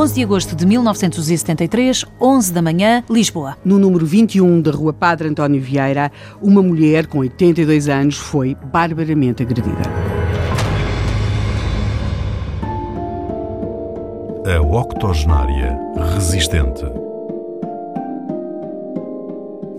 11 de agosto de 1973, 11 da manhã, Lisboa. No número 21 da Rua Padre António Vieira, uma mulher com 82 anos foi barbaramente agredida. A octogenária resistente.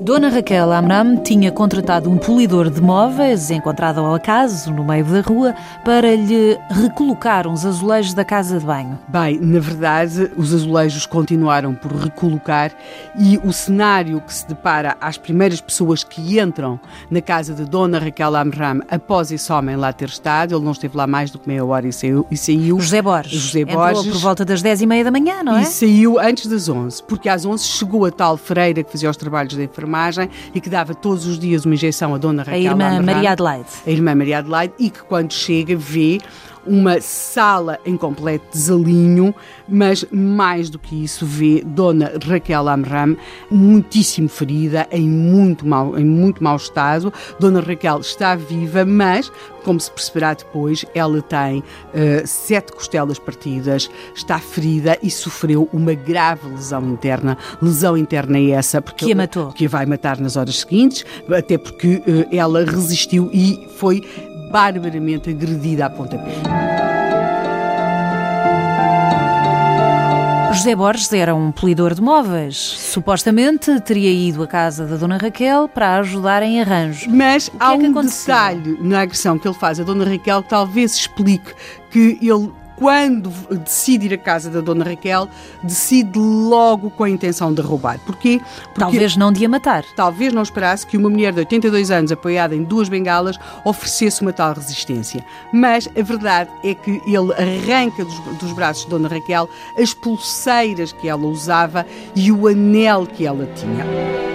Dona Raquel Amram tinha contratado um polidor de móveis, encontrado ao acaso no meio da rua, para lhe recolocar uns azulejos da casa de banho. Bem, na verdade, os azulejos continuaram por recolocar e o cenário que se depara às primeiras pessoas que entram na casa de Dona Raquel Amram após esse homem lá ter estado, ele não esteve lá mais do que meia hora e saiu. E saiu José Borges. José Borges. Entrou por volta das dez e meia da manhã, não é? E saiu antes das onze, porque às onze chegou a tal freira que fazia os trabalhos da enfermagem enfermagem e que dava todos os dias uma injeção à dona Raquel A irmã Maria Adelaide. A irmã Maria Adelaide e que quando chega vê uma sala em completo desalinho, mas mais do que isso vê Dona Raquel Amram muitíssimo ferida, em muito mau, em muito mau estado. Dona Raquel está viva, mas, como se perceberá depois, ela tem uh, sete costelas partidas, está ferida e sofreu uma grave lesão interna. Lesão interna é essa porque que a matou. Que a vai matar nas horas seguintes, até porque uh, ela resistiu e foi barbaramente agredida a pontapé. José Borges era um polidor de móveis. Supostamente teria ido à casa da Dona Raquel para ajudar em arranjos. Mas é há um detalhe na agressão que ele faz a Dona Raquel que talvez explique que ele quando decide ir à casa da Dona Raquel, decide logo com a intenção de roubar. Porquê? Porque talvez não de a matar. Talvez não esperasse que uma mulher de 82 anos, apoiada em duas bengalas, oferecesse uma tal resistência. Mas a verdade é que ele arranca dos, dos braços de Dona Raquel as pulseiras que ela usava e o anel que ela tinha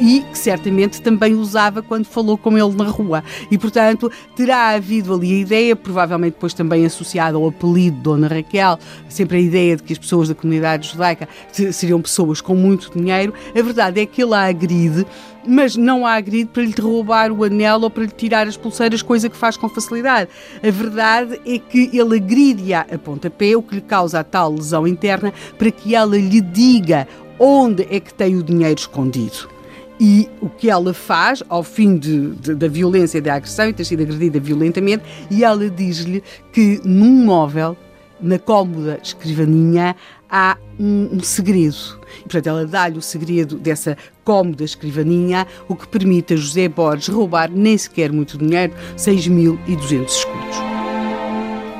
e que certamente também usava quando falou com ele na rua. E, portanto, terá havido ali a ideia, provavelmente depois também associada ao apelido de Dona Raquel, sempre a ideia de que as pessoas da comunidade judaica seriam pessoas com muito dinheiro. A verdade é que ele a agride, mas não a agride para lhe roubar o anel ou para lhe tirar as pulseiras, coisa que faz com facilidade. A verdade é que ele agride-a a pontapé, o que lhe causa a tal lesão interna, para que ela lhe diga onde é que tem o dinheiro escondido. E o que ela faz ao fim de, de, da violência da agressão e ter sido agredida violentamente, e ela diz-lhe que num móvel, na cómoda escrivaninha, há um, um segredo. E, portanto, ela dá-lhe o segredo dessa cómoda escrivaninha, o que permite a José Borges roubar nem sequer muito dinheiro, 6.200 escudos.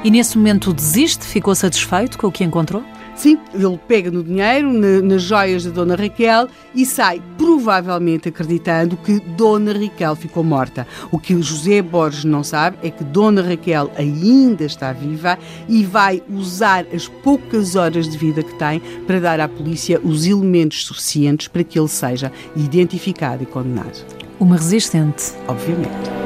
E nesse momento desiste? Ficou satisfeito com o que encontrou? Sim, ele pega no dinheiro, na, nas joias da Dona Raquel e sai, provavelmente acreditando que Dona Raquel ficou morta. O que José Borges não sabe é que Dona Raquel ainda está viva e vai usar as poucas horas de vida que tem para dar à polícia os elementos suficientes para que ele seja identificado e condenado. Uma resistente. Obviamente.